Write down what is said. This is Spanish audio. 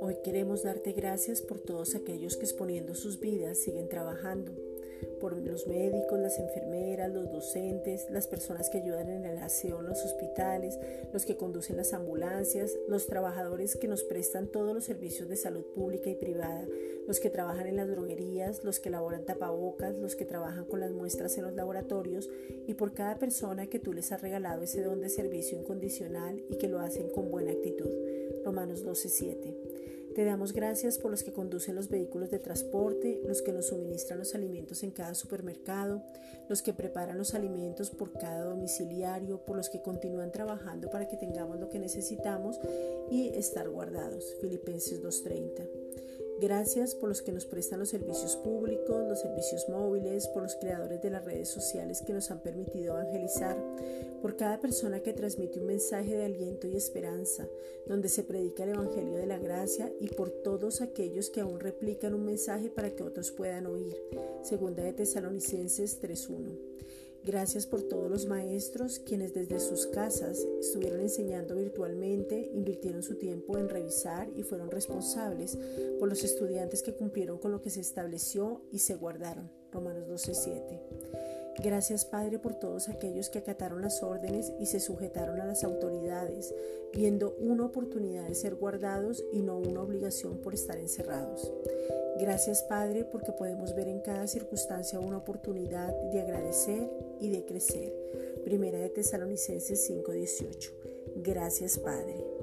Hoy queremos darte gracias por todos aquellos que exponiendo sus vidas siguen trabajando por los médicos, las enfermeras, los docentes, las personas que ayudan en el aseo los hospitales, los que conducen las ambulancias, los trabajadores que nos prestan todos los servicios de salud pública y privada, los que trabajan en las droguerías, los que elaboran tapabocas, los que trabajan con las muestras en los laboratorios y por cada persona que tú les has regalado ese don de servicio incondicional y que lo hacen con buena actitud. Romanos 12:7. Te damos gracias por los que conducen los vehículos de transporte, los que nos suministran los alimentos en cada supermercado, los que preparan los alimentos por cada domiciliario, por los que continúan trabajando para que tengamos lo que necesitamos y estar guardados. Filipenses 2.30. Gracias por los que nos prestan los servicios públicos, los servicios móviles, por los creadores de las redes sociales que nos han permitido evangelizar, por cada persona que transmite un mensaje de aliento y esperanza, donde se predica el Evangelio de la Gracia y por todos aquellos que aún replican un mensaje para que otros puedan oír. Segunda de Tesalonicenses 3.1. Gracias por todos los maestros quienes desde sus casas estuvieron enseñando virtualmente, invirtieron su tiempo en revisar y fueron responsables por los estudiantes que cumplieron con lo que se estableció y se guardaron. Romanos 12:7. Gracias Padre por todos aquellos que acataron las órdenes y se sujetaron a las autoridades, viendo una oportunidad de ser guardados y no una obligación por estar encerrados. Gracias Padre porque podemos ver en cada circunstancia una oportunidad de agradecer y de crecer. Primera de Tesalonicenses 5:18. Gracias Padre.